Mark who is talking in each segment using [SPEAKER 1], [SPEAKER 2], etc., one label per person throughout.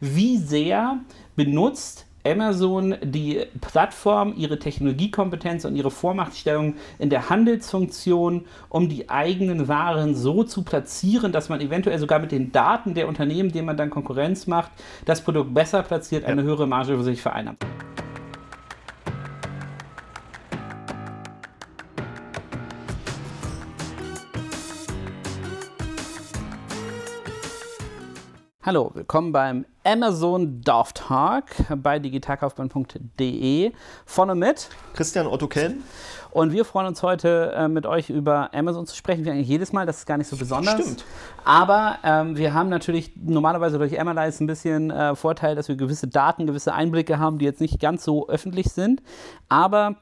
[SPEAKER 1] wie sehr benutzt Amazon die Plattform, ihre Technologiekompetenz und ihre Vormachtstellung in der Handelsfunktion, um die eigenen Waren so zu platzieren, dass man eventuell sogar mit den Daten der Unternehmen, denen man dann Konkurrenz macht, das Produkt besser platziert, eine ja. höhere Marge für sich vereinnahmt. Hallo, willkommen beim Amazon Dorf Talk bei digitalkaufmann.de. Vorne mit
[SPEAKER 2] Christian Otto Kellen.
[SPEAKER 1] Und wir freuen uns heute äh, mit euch über Amazon zu sprechen, wie eigentlich jedes Mal. Das ist gar nicht so besonders.
[SPEAKER 2] Stimmt.
[SPEAKER 1] Aber ähm, wir haben natürlich normalerweise durch Analyze ein bisschen äh, Vorteil, dass wir gewisse Daten, gewisse Einblicke haben, die jetzt nicht ganz so öffentlich sind. Aber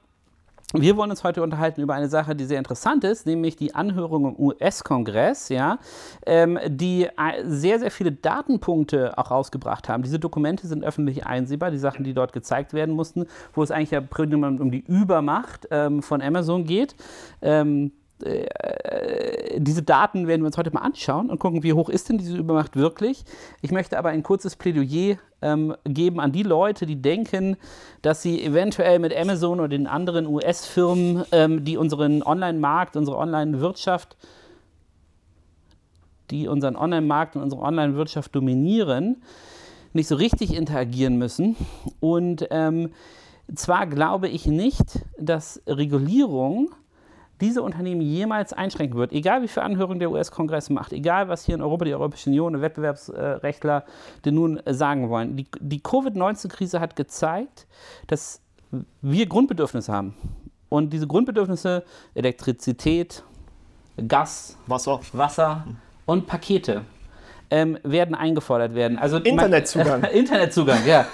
[SPEAKER 1] wir wollen uns heute unterhalten über eine Sache, die sehr interessant ist, nämlich die Anhörung im US-Kongress, ja, ähm, die äh, sehr, sehr viele Datenpunkte auch rausgebracht haben. Diese Dokumente sind öffentlich einsehbar, die Sachen, die dort gezeigt werden mussten, wo es eigentlich ja um die Übermacht ähm, von Amazon geht. Ähm, äh, diese Daten werden wir uns heute mal anschauen und gucken, wie hoch ist denn diese Übermacht wirklich. Ich möchte aber ein kurzes Plädoyer ähm, geben an die Leute, die denken, dass sie eventuell mit Amazon oder den anderen US-Firmen, ähm, die unseren Online-Markt, unsere Online-Wirtschaft, die unseren Online-Markt und unsere Online-Wirtschaft dominieren, nicht so richtig interagieren müssen. Und ähm, zwar glaube ich nicht, dass Regulierung diese Unternehmen jemals einschränken wird, egal wie viele Anhörungen der US-Kongress macht, egal was hier in Europa die Europäische Union und Wettbewerbsrechtler denn nun sagen wollen. Die, die Covid-19-Krise hat gezeigt, dass wir Grundbedürfnisse haben. Und diese Grundbedürfnisse, Elektrizität, Gas,
[SPEAKER 2] Wasser,
[SPEAKER 1] Wasser und Pakete, ähm, werden eingefordert werden.
[SPEAKER 2] Also Internetzugang.
[SPEAKER 1] Äh, Internetzugang, ja.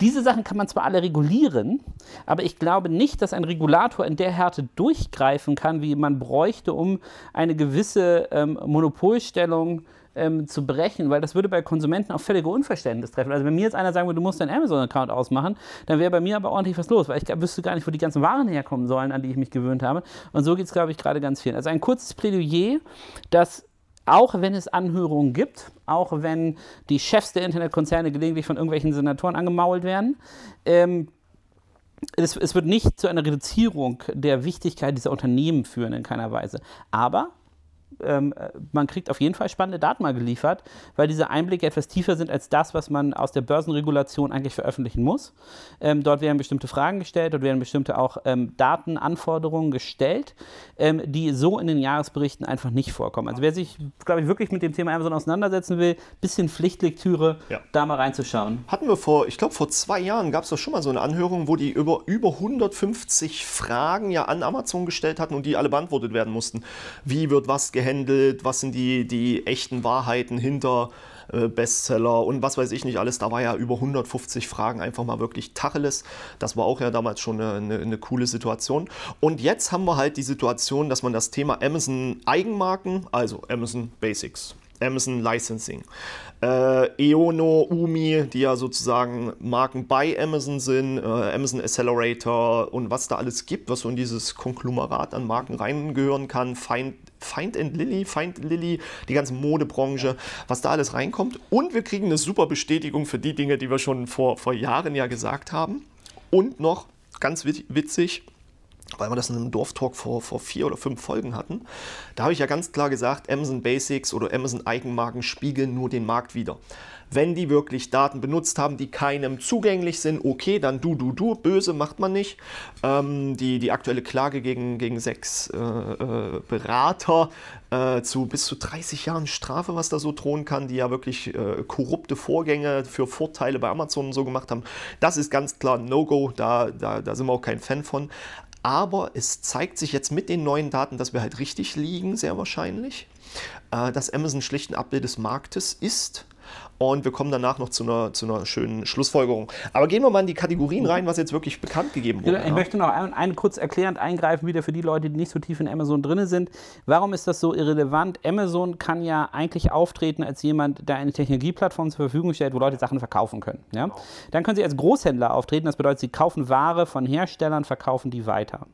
[SPEAKER 1] Diese Sachen kann man zwar alle regulieren, aber ich glaube nicht, dass ein Regulator in der Härte durchgreifen kann, wie man bräuchte, um eine gewisse ähm, Monopolstellung ähm, zu brechen, weil das würde bei Konsumenten auf völlige Unverständnis treffen. Also wenn mir jetzt einer sagen würde, du musst deinen Amazon-Account ausmachen, dann wäre bei mir aber ordentlich was los, weil ich wüsste gar nicht, wo die ganzen Waren herkommen sollen, an die ich mich gewöhnt habe. Und so geht es, glaube ich, gerade ganz vielen. Also ein kurzes Plädoyer, dass auch wenn es Anhörungen gibt, auch wenn die Chefs der Internetkonzerne gelegentlich von irgendwelchen Senatoren angemault werden. Ähm, es, es, wird nicht zu einer Reduzierung der Wichtigkeit dieser Unternehmen führen in keiner Weise. Aber ähm, man kriegt auf jeden Fall spannende Daten mal geliefert, weil diese Einblicke etwas tiefer sind als das, was man aus der Börsenregulation eigentlich veröffentlichen muss. Ähm, dort werden bestimmte Fragen gestellt, dort werden bestimmte auch ähm, Datenanforderungen gestellt, ähm, die so in den Jahresberichten einfach nicht vorkommen. Also wer sich, glaube ich, wirklich mit dem Thema Amazon auseinandersetzen will, bisschen Pflichtlektüre, ja. da mal reinzuschauen.
[SPEAKER 2] Hatten wir vor, ich glaube vor zwei Jahren gab es doch schon mal so eine Anhörung, wo die über, über 150 Fragen ja an Amazon gestellt hatten und die alle beantwortet werden mussten. Wie wird was gehandelt? Gehandelt, was sind die, die echten Wahrheiten hinter äh, Bestseller und was weiß ich nicht alles. Da war ja über 150 Fragen einfach mal wirklich Tacheles. Das war auch ja damals schon eine, eine, eine, coole Situation. Und jetzt haben wir halt die Situation, dass man das Thema Amazon Eigenmarken, also Amazon Basics, Amazon Licensing, äh, Eono, Umi, die ja sozusagen Marken bei Amazon sind, äh, Amazon Accelerator und was da alles gibt, was so in dieses Konglomerat an Marken reingehören kann, Find, Find and Lily, Find Lily, die ganze Modebranche, was da alles reinkommt. Und wir kriegen eine super Bestätigung für die Dinge, die wir schon vor, vor Jahren ja gesagt haben. Und noch, ganz witzig, weil wir das in einem Dorftalk vor, vor vier oder fünf Folgen hatten. Da habe ich ja ganz klar gesagt, Amazon Basics oder Amazon Eigenmarken spiegeln nur den Markt wider. Wenn die wirklich Daten benutzt haben, die keinem zugänglich sind, okay, dann du, du, du, böse macht man nicht. Ähm, die, die aktuelle Klage gegen, gegen sechs äh, äh, Berater äh, zu bis zu 30 Jahren Strafe, was da so drohen kann, die ja wirklich äh, korrupte Vorgänge für Vorteile bei Amazon und so gemacht haben, das ist ganz klar ein No-Go, da, da, da sind wir auch kein Fan von. Aber es zeigt sich jetzt mit den neuen Daten, dass wir halt richtig liegen, sehr wahrscheinlich. Äh, dass Amazon schlicht ein Abbild des Marktes ist und wir kommen danach noch zu einer, zu einer schönen Schlussfolgerung. Aber gehen wir mal in die Kategorien rein, was jetzt wirklich bekannt gegeben wurde.
[SPEAKER 1] Ich ja. möchte noch ein, ein, kurz erklärend eingreifen, wieder für die Leute, die nicht so tief in Amazon drin sind. Warum ist das so irrelevant? Amazon kann ja eigentlich auftreten als jemand, der eine Technologieplattform zur Verfügung stellt, wo Leute Sachen verkaufen können. Ja? Dann können sie als Großhändler auftreten. Das bedeutet, sie kaufen Ware von Herstellern, verkaufen die weiter.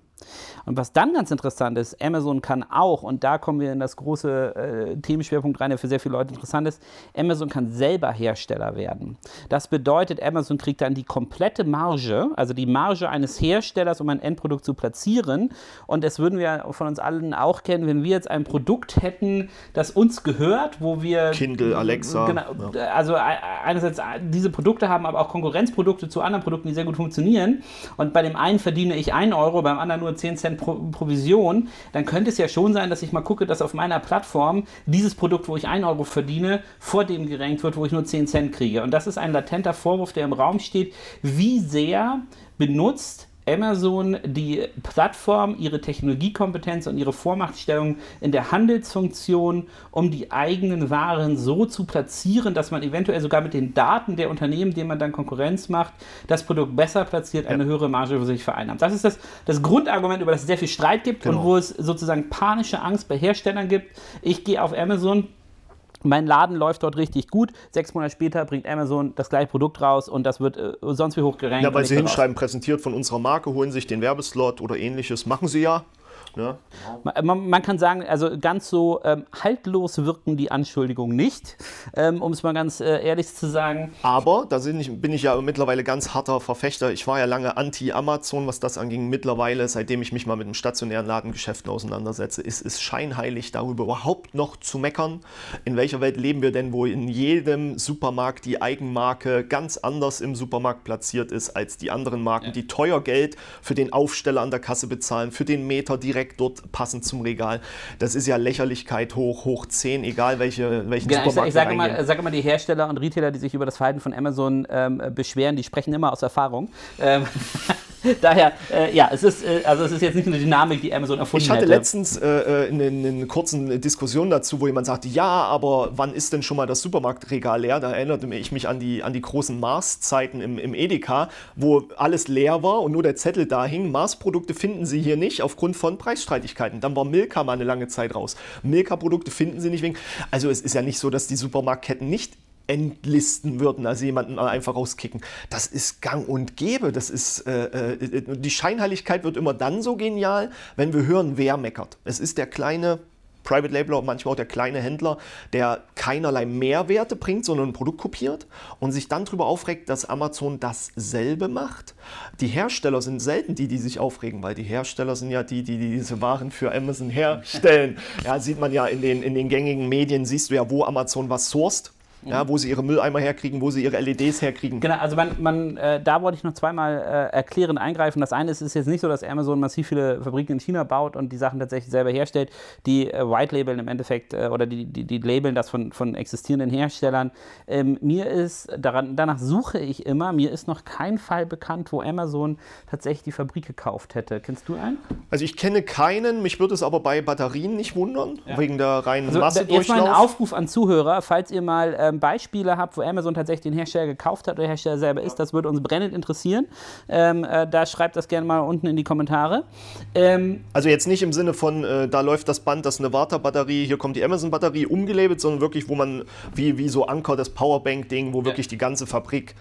[SPEAKER 1] Und was dann ganz interessant ist, Amazon kann auch, und da kommen wir in das große äh, Themenschwerpunkt rein, der für sehr viele Leute interessant ist, Amazon kann selber Hersteller werden. Das bedeutet, Amazon kriegt dann die komplette Marge, also die Marge eines Herstellers, um ein Endprodukt zu platzieren. Und das würden wir von uns allen auch kennen, wenn wir jetzt ein Produkt hätten, das uns gehört, wo wir.
[SPEAKER 2] Kindle, Alexa.
[SPEAKER 1] Genau, ja. Also einerseits diese Produkte haben, aber auch Konkurrenzprodukte zu anderen Produkten, die sehr gut funktionieren. Und bei dem einen verdiene ich 1 Euro, beim anderen nur 10 Cent Pro Provision. Dann könnte es ja schon sein, dass ich mal gucke, dass auf meiner Plattform dieses Produkt, wo ich 1 Euro verdiene, vor dem gerankt wird, wo ich nur 10 Cent kriege. Und das ist ein latenter Vorwurf, der im Raum steht. Wie sehr benutzt Amazon die Plattform, ihre Technologiekompetenz und ihre Vormachtstellung in der Handelsfunktion, um die eigenen Waren so zu platzieren, dass man eventuell sogar mit den Daten der Unternehmen, denen man dann Konkurrenz macht, das Produkt besser platziert, eine ja. höhere Marge für sich vereinnahmt. Das ist das, das Grundargument, über das es sehr viel Streit gibt genau. und wo es sozusagen panische Angst bei Herstellern gibt. Ich gehe auf Amazon, mein Laden läuft dort richtig gut. Sechs Monate später bringt Amazon das gleiche Produkt raus und das wird äh, sonst wie hoch gerankt.
[SPEAKER 2] Ja, weil sie hinschreiben, präsentiert von unserer Marke, holen sich den Werbeslot oder ähnliches. Machen sie ja.
[SPEAKER 1] Ne? Man, man, kann sagen, also ganz so ähm, haltlos wirken die Anschuldigungen nicht, ähm, um es mal ganz äh, ehrlich zu sagen.
[SPEAKER 2] Aber da ich, bin ich ja mittlerweile ganz harter Verfechter. Ich war ja lange anti-Amazon, was das anging. Mittlerweile, seitdem ich mich mal mit dem stationären Ladengeschäften auseinandersetze, ist es scheinheilig, darüber überhaupt noch zu meckern. In welcher Welt leben wir denn, wo in jedem Supermarkt die Eigenmarke ganz anders im Supermarkt platziert ist als die anderen Marken, ja. die teuer Geld für den Aufsteller an der Kasse bezahlen, für den Meter direkt direkt dort passend zum Regal. Das ist ja Lächerlichkeit hoch, hoch 10, egal welche, welchen
[SPEAKER 1] genau, Supermarkt ich, ich sage mal, sage mal, die Hersteller und Retailer, die sich über das Verhalten von Amazon ähm, beschweren, die sprechen immer aus Erfahrung. Ähm, Daher, äh, ja, es ist, äh, also es ist jetzt nicht eine Dynamik, die Amazon erfunden
[SPEAKER 2] hat. Ich hatte hätte. letztens äh, eine, äh, eine kurze Diskussion dazu, wo jemand sagte, ja, aber wann ist denn schon mal das Supermarktregal leer? Da erinnerte ich mich an die, an die großen Mars-Zeiten im, im Edeka, wo alles leer war und nur der Zettel da hing. Mars-Produkte finden Sie hier nicht aufgrund von Preisstreitigkeiten. Dann war Milka mal eine lange Zeit raus. Milka-Produkte finden Sie nicht wegen. Also es ist ja nicht so, dass die Supermarktketten nicht entlisten würden, also jemanden einfach rauskicken. Das ist gang und gäbe. Das ist, äh, äh, die Scheinheiligkeit wird immer dann so genial, wenn wir hören, wer meckert. Es ist der kleine Private Labeler, manchmal auch der kleine Händler, der keinerlei Mehrwerte bringt, sondern ein Produkt kopiert und sich dann darüber aufregt, dass Amazon dasselbe macht. Die Hersteller sind selten die, die sich aufregen, weil die Hersteller sind ja die, die diese Waren für Amazon herstellen. Ja, sieht man ja in den, in den gängigen Medien, siehst du ja, wo Amazon was sourced ja, wo sie ihre Mülleimer herkriegen, wo sie ihre LEDs herkriegen.
[SPEAKER 1] Genau, also man, man äh, da wollte ich noch zweimal äh, erklären, eingreifen. Das eine ist, es ist jetzt nicht so, dass Amazon massiv viele Fabriken in China baut und die Sachen tatsächlich selber herstellt. Die äh, White Labeln im Endeffekt äh, oder die, die, die labeln das von, von existierenden Herstellern. Ähm, mir ist, daran, danach suche ich immer, mir ist noch kein Fall bekannt, wo Amazon tatsächlich die Fabrik gekauft hätte. Kennst du einen?
[SPEAKER 2] Also ich kenne keinen, mich würde es aber bei Batterien nicht wundern, ja. wegen der reinen also, Masse.
[SPEAKER 1] Jetzt mal ein Aufruf an Zuhörer, falls ihr mal ähm, Beispiele habt, wo Amazon tatsächlich den Hersteller gekauft hat oder der Hersteller selber ist, das würde uns brennend interessieren. Ähm, äh, da schreibt das gerne mal unten in die Kommentare.
[SPEAKER 2] Ähm, also jetzt nicht im Sinne von, äh, da läuft das Band, das ist eine Warta-Batterie, hier kommt die Amazon-Batterie umgelabelt, sondern wirklich, wo man, wie, wie so Anker, das Powerbank-Ding, wo ja. wirklich die ganze Fabrik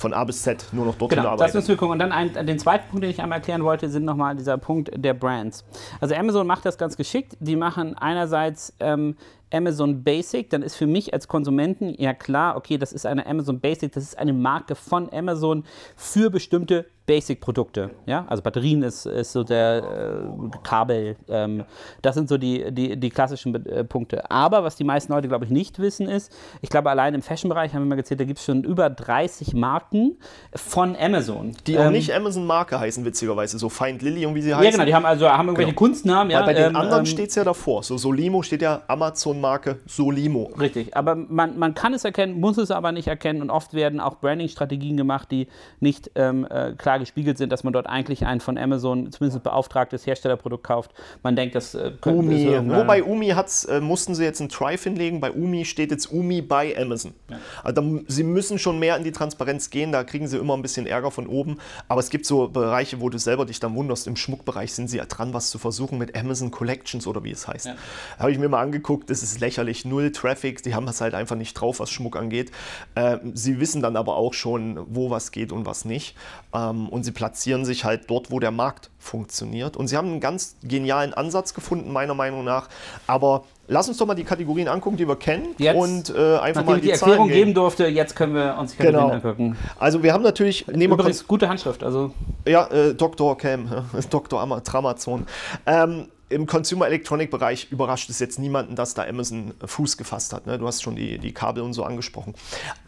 [SPEAKER 2] von A bis Z nur noch dort
[SPEAKER 1] genau, arbeitet. Das müssen wir gucken. Und dann ein, den zweiten Punkt, den ich einmal erklären wollte, sind nochmal dieser Punkt der Brands. Also Amazon macht das ganz geschickt. Die machen einerseits ähm, Amazon Basic, dann ist für mich als Konsumenten ja klar, okay, das ist eine Amazon Basic, das ist eine Marke von Amazon für bestimmte Basic-Produkte. Ja? Also Batterien ist, ist so der äh, Kabel. Ähm, das sind so die, die, die klassischen äh, Punkte. Aber was die meisten Leute, glaube ich, nicht wissen, ist, ich glaube, allein im Fashion-Bereich haben wir mal gezählt, da gibt es schon über 30 Marken von Amazon.
[SPEAKER 2] Die ähm, auch nicht Amazon-Marke heißen, witzigerweise. So Find Lily und wie sie heißen. Ja,
[SPEAKER 1] genau, die haben also haben irgendwelche genau. Kunstnamen.
[SPEAKER 2] Ja, bei den ähm, anderen ähm, steht es ja davor. So Solimo steht ja Amazon-Marke Solimo.
[SPEAKER 1] Richtig, aber man, man kann es erkennen, muss es aber nicht erkennen und oft werden auch Branding-Strategien gemacht, die nicht ähm, äh, klar gespiegelt sind, dass man dort eigentlich ein von Amazon zumindest beauftragtes Herstellerprodukt kauft. Man denkt, das äh,
[SPEAKER 2] könnte Umi. So, Nur bei Umi hat's, äh, mussten sie jetzt einen Trife hinlegen. Bei Umi steht jetzt Umi bei Amazon. Ja. Also, da, sie müssen schon mehr in die Transparenz gehen. Da kriegen sie immer ein bisschen Ärger von oben. Aber es gibt so Bereiche, wo du selber dich dann wunderst. Im Schmuckbereich sind sie ja dran, was zu versuchen mit Amazon Collections oder wie es heißt. Ja. Habe ich mir mal angeguckt. Das ist lächerlich, null Traffic, die haben es halt einfach nicht drauf, was Schmuck angeht. Äh, sie wissen dann aber auch schon, wo was geht und was nicht. Ähm, und sie platzieren sich halt dort, wo der Markt funktioniert. Und sie haben einen ganz genialen Ansatz gefunden, meiner Meinung nach. Aber lass uns doch mal die Kategorien angucken, die wir kennen.
[SPEAKER 1] Jetzt,
[SPEAKER 2] und äh, einfach mal
[SPEAKER 1] ich
[SPEAKER 2] die,
[SPEAKER 1] die Erklärung
[SPEAKER 2] gehen.
[SPEAKER 1] geben durfte, jetzt können wir uns die Kategorien
[SPEAKER 2] Genau.
[SPEAKER 1] angucken.
[SPEAKER 2] Also wir haben natürlich, nehmen wir
[SPEAKER 1] Übrigens, gute Handschrift. Also,
[SPEAKER 2] Ja, äh, Dr. Cam, Dr. Ama- Tramazon. Ähm, Im Consumer Electronic Bereich überrascht es jetzt niemanden, dass da Amazon Fuß gefasst hat. Ne? Du hast schon die, die Kabel und so angesprochen.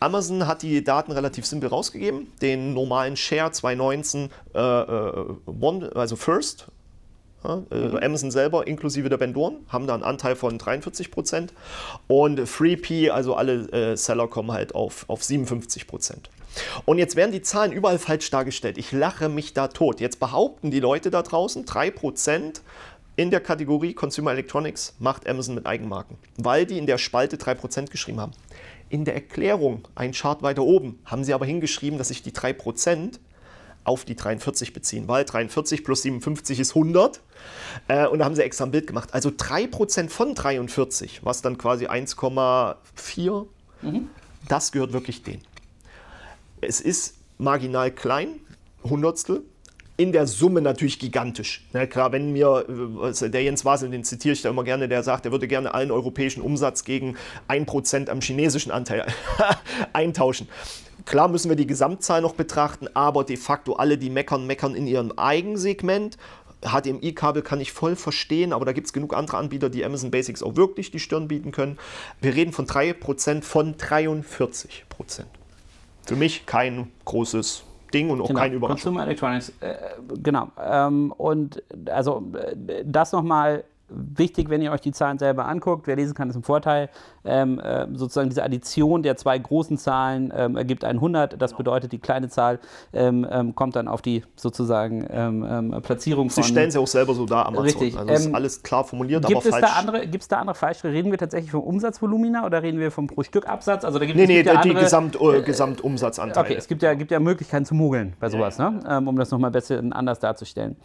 [SPEAKER 2] Amazon hat die Daten relativ simpel rausgegeben. Den normalen Share 2019, äh, äh, One, also First, ja, äh, Amazon selber inklusive der Vendoren haben da einen Anteil von 43 Prozent und 3P, also alle äh, Seller kommen halt auf, auf 57 Prozent. Und jetzt werden die Zahlen überall falsch dargestellt. Ich lache mich da tot. Jetzt behaupten die Leute da draußen, 3 Prozent in der Kategorie Consumer Electronics macht Amazon mit Eigenmarken, weil die in der Spalte 3 Prozent geschrieben haben. In der Erklärung, ein Chart weiter oben, haben sie aber hingeschrieben, dass sich die 3 Prozent auf die 43 beziehen, weil 43 plus 57 ist 100. Äh, und da haben sie extra ein Bild gemacht. Also 3% von 43, was dann quasi 1,4, das gehört wirklich denen. Es ist marginal klein, Hundertstel. In der Summe natürlich gigantisch. Na klar, wenn mir, äh, also der Jens Wasel, den zitiere ich da immer gerne, der sagt, er würde gerne allen europäischen Umsatz gegen 1% am chinesischen Anteil eintauschen. Klar müssen wir die Gesamtzahl noch betrachten, aber de facto alle, die meckern, meckern in ihrem Eigensegment. HDMI-Kabel kann ich voll verstehen, aber da gibt es genug andere Anbieter, die Amazon Basics auch wirklich die Stirn bieten können. Wir reden von 3% von 43%. Für mich kein großes Ding und auch
[SPEAKER 1] genau,
[SPEAKER 2] keine Überraschung.
[SPEAKER 1] Consumer Electronics, äh, genau. Ähm, und also äh, das nochmal wichtig, wenn ihr euch die Zahlen selber anguckt. Wer lesen kann, ist ein Vorteil. Ähm, äh, sozusagen diese Addition der zwei großen Zahlen ähm, ergibt 100. Das bedeutet, die kleine Zahl ähm, ähm, kommt dann auf die sozusagen ähm, ähm, Platzierung
[SPEAKER 2] Sie
[SPEAKER 1] von.
[SPEAKER 2] stellen sie auch selber so dar, Amazon.
[SPEAKER 1] Richtig,
[SPEAKER 2] Also ist alles klar formuliert,
[SPEAKER 1] Gibt
[SPEAKER 2] aber
[SPEAKER 1] es,
[SPEAKER 2] falsch.
[SPEAKER 1] da andere, gibt's da andere falsch? Reden wir tatsächlich vom Umsatzvolumina oder reden wir vom pro Stück Absatz? Also da gibt,
[SPEAKER 2] nee,
[SPEAKER 1] es
[SPEAKER 2] nee,
[SPEAKER 1] gibt ja
[SPEAKER 2] die
[SPEAKER 1] andere,
[SPEAKER 2] Gesamt, äh, Gesamtumsatzanteile.
[SPEAKER 1] Okay, es gibt ja, gibt ja Möglichkeiten zu mogeln bei sowas, ne? ähm, um das nochmal besser anders darzustellen.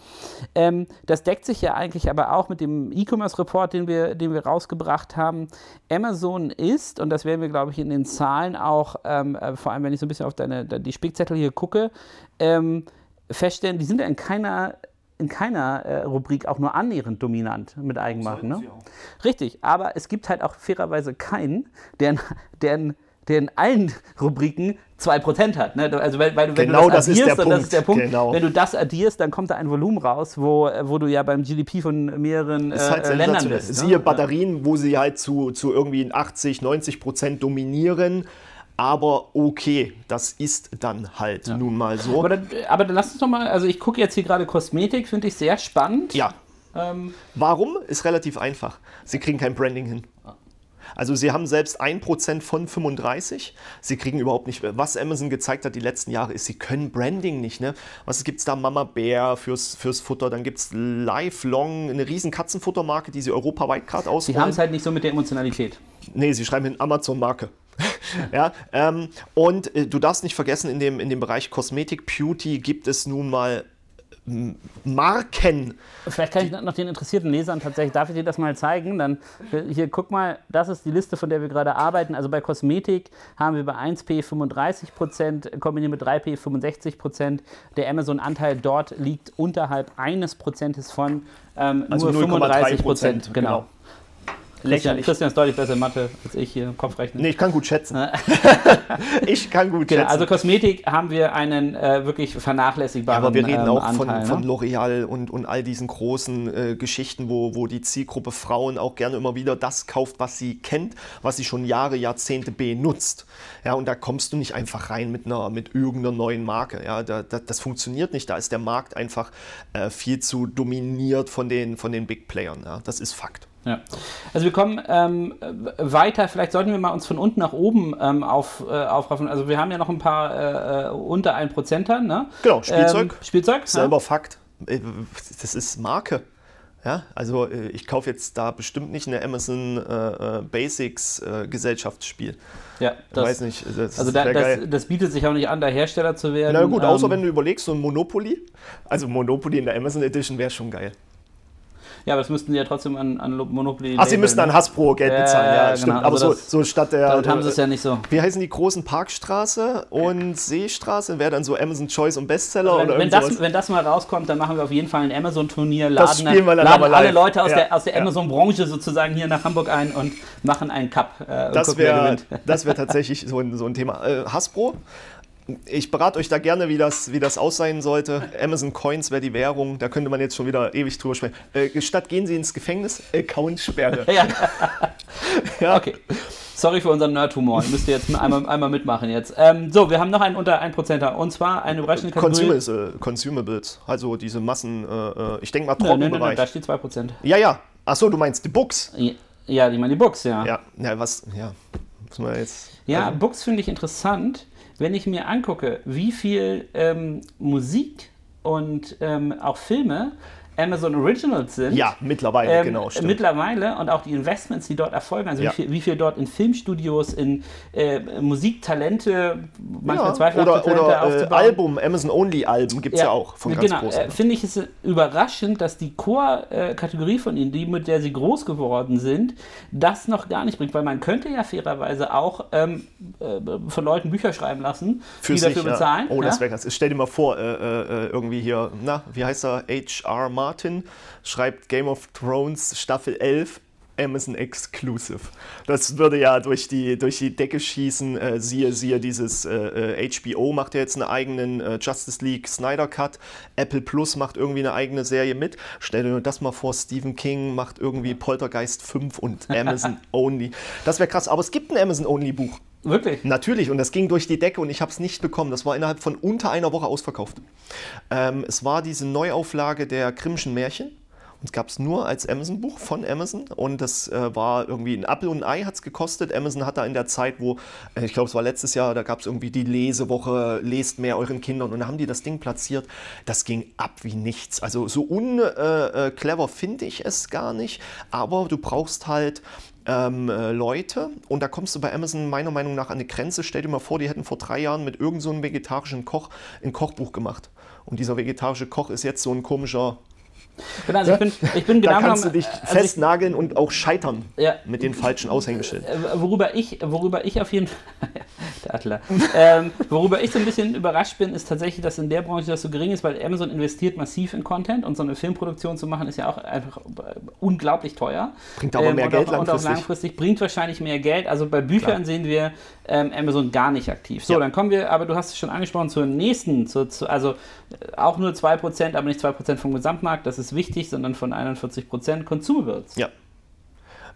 [SPEAKER 1] Das deckt sich ja eigentlich aber auch mit dem E-Commerce-Report, den wir, den wir rausgebracht haben. Amazon ist, und das werden wir, glaube ich, in den Zahlen auch, ähm, äh, vor allem wenn ich so ein bisschen auf deine, die Spickzettel hier gucke, ähm, feststellen, die sind ja in keiner in keiner äh, Rubrik auch nur annähernd dominant mit Eigenmarken. Ne? Richtig, aber es gibt halt auch fairerweise keinen, der, der, in- der in allen Rubriken 2% hat. Ne? Also weil, weil,
[SPEAKER 2] Genau
[SPEAKER 1] du das,
[SPEAKER 2] das ist
[SPEAKER 1] addierst,
[SPEAKER 2] der Punkt,
[SPEAKER 1] ist der Punkt,
[SPEAKER 2] genau.
[SPEAKER 1] wenn du das addierst, dann kommt da ein Volumen raus, wo, wo du ja beim GDP von mehreren
[SPEAKER 2] ist halt
[SPEAKER 1] äh, Ländern bist.
[SPEAKER 2] Siehe
[SPEAKER 1] ne?
[SPEAKER 2] Batterien, wo sie halt zu, zu irgendwie 80, 90 Prozent dominieren. Aber okay, das ist dann halt nun mal so.
[SPEAKER 1] Aber, dann, aber dann lass uns doch mal, also ich gucke jetzt hier gerade Kosmetik, finde ich sehr spannend.
[SPEAKER 2] Ja.
[SPEAKER 1] Ähm,
[SPEAKER 2] Warum? Ist relativ einfach. Sie kriegen kein Branding hin. Also sie haben selbst 1% von 35. Sie kriegen überhaupt nicht, was Amazon gezeigt hat die letzten Jahre, ist, sie können Branding nicht. Ne? Was gibt es da? Mama Bär fürs, fürs Futter. Dann gibt es Lifelong, eine riesen Katzenfuttermarke, die sie europaweit gerade
[SPEAKER 1] sie
[SPEAKER 2] ausrollen.
[SPEAKER 1] haben es halt nicht so mit der Emotionalität.
[SPEAKER 2] Nee, sie schreiben hin Amazon-Marke. ja, ähm, und äh, du darfst nicht vergessen, in dem, in dem Bereich Kosmetik, Beauty gibt es nun mal Marken.
[SPEAKER 1] Vielleicht kann ich noch den interessierten Lesern tatsächlich, darf ich dir das mal zeigen? Dann hier, guck mal, das ist die Liste, von der wir gerade arbeiten. Also bei Kosmetik haben wir bei 1P 35 Prozent, kombiniert mit 3P 65 Prozent. Der Amazon-Anteil dort liegt unterhalb eines Prozentes von ähm,
[SPEAKER 2] Also
[SPEAKER 1] nur 35
[SPEAKER 2] 0,3%,
[SPEAKER 1] Prozent. Genau.
[SPEAKER 2] genau.
[SPEAKER 1] Christian,
[SPEAKER 2] Lächerlich.
[SPEAKER 1] Christian ist deutlich besser in Mathe als ich hier, Kopfrechnen.
[SPEAKER 2] Nee, ich kann gut schätzen. ich kann gut
[SPEAKER 1] Genau,
[SPEAKER 2] schätzen.
[SPEAKER 1] also Kosmetik haben wir einen äh, wirklich vernachlässigbaren
[SPEAKER 2] aber wir reden
[SPEAKER 1] ähm,
[SPEAKER 2] auch von,
[SPEAKER 1] Anteil.
[SPEAKER 2] von
[SPEAKER 1] ne?
[SPEAKER 2] L'Oreal und, und all diesen großen äh, Geschichten, wo, wo die Zielgruppe Frauen auch gerne immer wieder das kauft, was sie kennt, was sie schon Jahre, Jahrzehnte benutzt. Ja, und da kommst du nicht einfach rein mit einer mit irgendeiner neuen Marke. Ja, da, da, das funktioniert nicht. Da ist der Markt einfach äh, viel zu dominiert von den, von den Big Playern. Ja, das ist Fakt.
[SPEAKER 1] Ja. Also wir kommen ähm, weiter, vielleicht sollten wir mal uns von unten nach oben ähm, auf, äh, aufraffen. Also wir haben ja noch ein paar äh, unter 1%er, ne?
[SPEAKER 2] Genau, Spielzeug.
[SPEAKER 1] Ähm, Spielzeug.
[SPEAKER 2] Selber Fakt. Äh, Das ist Marke. Ja, also äh, ich kaufe jetzt da bestimmt nicht eine Amazon äh, äh, Basics äh, Gesellschaftsspiel.
[SPEAKER 1] Ja,
[SPEAKER 2] Ich
[SPEAKER 1] das,
[SPEAKER 2] weiß nicht, das
[SPEAKER 1] also da, das, das bietet sich auch nicht an, da Hersteller zu werden.
[SPEAKER 2] Na gut, außer
[SPEAKER 1] Ähm,
[SPEAKER 2] wenn du überlegst, so ein Monopoly. Also Monopoly in der Amazon Edition wäre schon geil.
[SPEAKER 1] Ja, aber das müssten sie ja trotzdem an, an Monopoly.
[SPEAKER 2] Ach, sie müssten an Hasbro Geld
[SPEAKER 1] Ja,
[SPEAKER 2] bezahlen, ja,
[SPEAKER 1] ja,
[SPEAKER 2] stimmt.
[SPEAKER 1] genau.
[SPEAKER 2] Aber
[SPEAKER 1] Also
[SPEAKER 2] so,
[SPEAKER 1] das-
[SPEAKER 2] so statt der.
[SPEAKER 1] Damit haben sie
[SPEAKER 2] äh,
[SPEAKER 1] es ja nicht so.
[SPEAKER 2] Wie heißen die großen Parkstraße und Seestraße? Wäre dann so Amazon Choice und Bestseller
[SPEAKER 1] Wenn,
[SPEAKER 2] oder
[SPEAKER 1] wenn, das,
[SPEAKER 2] sowas?
[SPEAKER 1] wenn das mal rauskommt, dann machen wir auf jeden Fall ein Amazon-Turnier,
[SPEAKER 2] Das
[SPEAKER 1] laden,
[SPEAKER 2] spielen wir dann
[SPEAKER 1] laden
[SPEAKER 2] aber
[SPEAKER 1] alle
[SPEAKER 2] live.
[SPEAKER 1] Leute aus
[SPEAKER 2] Ja,
[SPEAKER 1] der, aus der. Amazon-Branche sozusagen hier nach Hamburg ein und machen einen Cup. Äh,
[SPEAKER 2] Das wäre wär tatsächlich so ein, so ein Thema. Äh, Hasbro, ich berate euch da gerne, wie das, wie das aussehen sollte. Amazon Coins wäre die Währung, da könnte man jetzt schon wieder ewig drüber sprechen. Äh, statt gehen Sie ins Gefängnis, Accountsperre.
[SPEAKER 1] Ja,
[SPEAKER 2] Ja.
[SPEAKER 1] okay. Sorry für unseren Nerd-Humor. Müsst ihr jetzt einmal, einmal mitmachen jetzt. Ähm, so, wir haben noch einen unter 1%er und zwar eine überraschende Kategorie.
[SPEAKER 2] Consumables, äh, Consumables, also diese Massen, äh, äh, ich denke mal
[SPEAKER 1] Nö, nö, nö, nö,
[SPEAKER 2] Trockenbereich.
[SPEAKER 1] da steht 2%.
[SPEAKER 2] ja, ja. Achso, du meinst die Books.
[SPEAKER 1] Ja, ich meine die Books, ja.
[SPEAKER 2] Ja, na, was, ja. Muss man jetzt.
[SPEAKER 1] Ja,
[SPEAKER 2] also,
[SPEAKER 1] Books finde ich interessant, wenn ich mir angucke, wie viel ähm, Musik und ähm, auch Filme Amazon Originals sind.
[SPEAKER 2] ja, mittlerweile,
[SPEAKER 1] Ähm,
[SPEAKER 2] genau, stimmt.
[SPEAKER 1] mittlerweile und auch die Investments, die dort erfolgen, also
[SPEAKER 2] Ja.
[SPEAKER 1] wie, viel, wie viel dort in Filmstudios, in äh, Musiktalente, manchmal
[SPEAKER 2] ja,
[SPEAKER 1] zweifelhafte
[SPEAKER 2] oder
[SPEAKER 1] Talente
[SPEAKER 2] oder äh,
[SPEAKER 1] aufzubauen.
[SPEAKER 2] Album, Amazon-Only-Alben gibt es ja, auch von ganz
[SPEAKER 1] genau,
[SPEAKER 2] großen.
[SPEAKER 1] äh, finde ich es überraschend, dass die Core-Kategorie von ihnen, die mit der sie groß geworden sind, das noch gar nicht bringt, weil man könnte ja fairerweise auch ähm, äh, von Leuten Bücher schreiben lassen,
[SPEAKER 2] für
[SPEAKER 1] die
[SPEAKER 2] sich,
[SPEAKER 1] dafür
[SPEAKER 2] ja.
[SPEAKER 1] bezahlen.
[SPEAKER 2] Oh, das
[SPEAKER 1] ja?
[SPEAKER 2] wäre ganz. Stell dir mal vor, äh, äh, äh, irgendwie hier, na, wie heißt er? H.R. Martin schreibt Game of Thrones Staffel 11. Amazon Exclusive. Das würde ja durch die, durch die Decke schießen. Äh, siehe, siehe, dieses äh, äh, HBO macht ja jetzt einen eigenen äh, Justice League Snyder Cut. Apple Plus macht irgendwie eine eigene Serie mit. Stell dir das mal vor, Stephen King macht irgendwie Poltergeist 5 und Amazon Only. Das wäre krass. Aber es gibt ein Amazon Only Buch.
[SPEAKER 1] Wirklich.
[SPEAKER 2] Natürlich, und das ging durch die Decke und ich habe es nicht bekommen. Das war innerhalb von unter einer Woche ausverkauft. Ähm, es war diese Neuauflage der Grimmschen Märchen. Und es gab es nur als Amazon-Buch von Amazon. Und das äh, war irgendwie ein Apfel und ein Ei hat es gekostet. Amazon hat da in der Zeit, wo, äh, ich glaube, es war letztes Jahr, da gab es irgendwie die Lesewoche, lest mehr euren Kindern. Und da haben die das Ding platziert. Das ging ab wie nichts. Also so unclever äh, clever finde ich es gar nicht. Aber du brauchst halt ähm, äh, Leute und da kommst du bei Amazon meiner Meinung nach an eine Grenze. Stell dir mal vor, die hätten vor drei Jahren mit irgendeinem so einem vegetarischen Koch ein Kochbuch gemacht. Und dieser vegetarische Koch ist jetzt so ein komischer.
[SPEAKER 1] Genau, also ich bin, ich bin
[SPEAKER 2] Da
[SPEAKER 1] genau
[SPEAKER 2] kannst du
[SPEAKER 1] genommen-
[SPEAKER 2] dich
[SPEAKER 1] also ich-
[SPEAKER 2] festnageln und auch scheitern
[SPEAKER 1] Ja.
[SPEAKER 2] mit den falschen Aushängeschilden.
[SPEAKER 1] Äh, worüber ich, worüber ich auf jeden Fall, Adler, ähm, worüber ich so ein bisschen überrascht bin, ist tatsächlich, dass in der Branche das so gering ist, weil Amazon investiert massiv in Content und so eine Filmproduktion zu machen ist ja auch einfach äh, unglaublich teuer.
[SPEAKER 2] Bringt aber mehr
[SPEAKER 1] und
[SPEAKER 2] Geld
[SPEAKER 1] auch, Und auch
[SPEAKER 2] langfristig.
[SPEAKER 1] langfristig bringt wahrscheinlich mehr Geld. Also bei Büchern
[SPEAKER 2] Klar.
[SPEAKER 1] sehen wir ähm, Amazon gar nicht aktiv. So,
[SPEAKER 2] Ja.
[SPEAKER 1] dann kommen wir, aber du hast es schon angesprochen, zur nächsten, zu, zu, also äh, auch nur 2%, aber nicht 2% vom Gesamtmarkt, das ist wichtig, sondern von 41% Consumables.
[SPEAKER 2] Ja.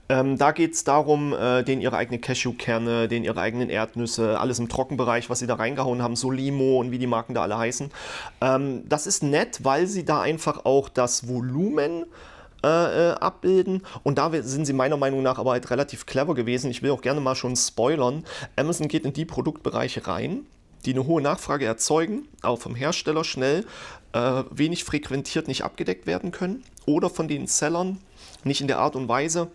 [SPEAKER 2] Ähm, da geht es darum, äh, denen ihre eigenen Cashewkerne, denen ihre eigenen Erdnüsse, alles im Trockenbereich, was sie da reingehauen haben, Solimo und wie die Marken da alle heißen. Ähm, das ist nett, weil sie da einfach auch das Volumen äh, äh, abbilden. Und da sind sie meiner Meinung nach aber halt relativ clever gewesen. Ich will auch gerne mal schon spoilern. Amazon geht in die Produktbereiche rein, die eine hohe Nachfrage erzeugen, aber vom Hersteller schnell äh, wenig frequentiert nicht abgedeckt werden können oder von den Sellern nicht in der Art und Weise,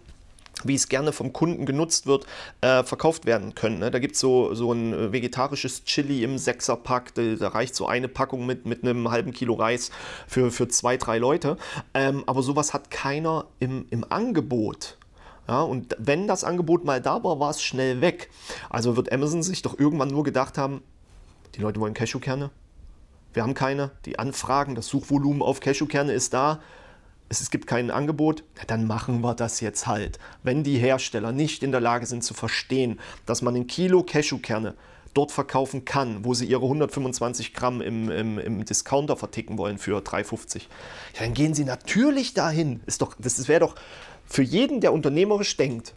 [SPEAKER 2] wie es gerne vom Kunden genutzt wird, äh, verkauft werden können. Ne? Da gibt es so, so ein äh, vegetarisches Chili im Sechserpack, da, da reicht so eine Packung mit, mit einem halben Kilo Reis für, für zwei, drei Leute. Ähm, aber sowas hat keiner im, im Angebot. Ja, und wenn das Angebot mal da war, war es schnell weg. Also wird Amazon sich doch irgendwann nur gedacht haben, die Leute wollen Cashewkerne, wir haben keine. Die Anfragen, das Suchvolumen auf Cashewkerne ist da. Es, gibt kein Angebot. Dann machen wir das jetzt halt. Wenn die Hersteller nicht in der Lage sind zu verstehen, dass man ein Kilo Cashewkerne dort verkaufen kann, wo sie ihre 125 Gramm im, im, im Discounter verticken wollen für 3,50, ja, dann gehen sie natürlich dahin. Ist doch, das wäre doch für jeden, der unternehmerisch denkt,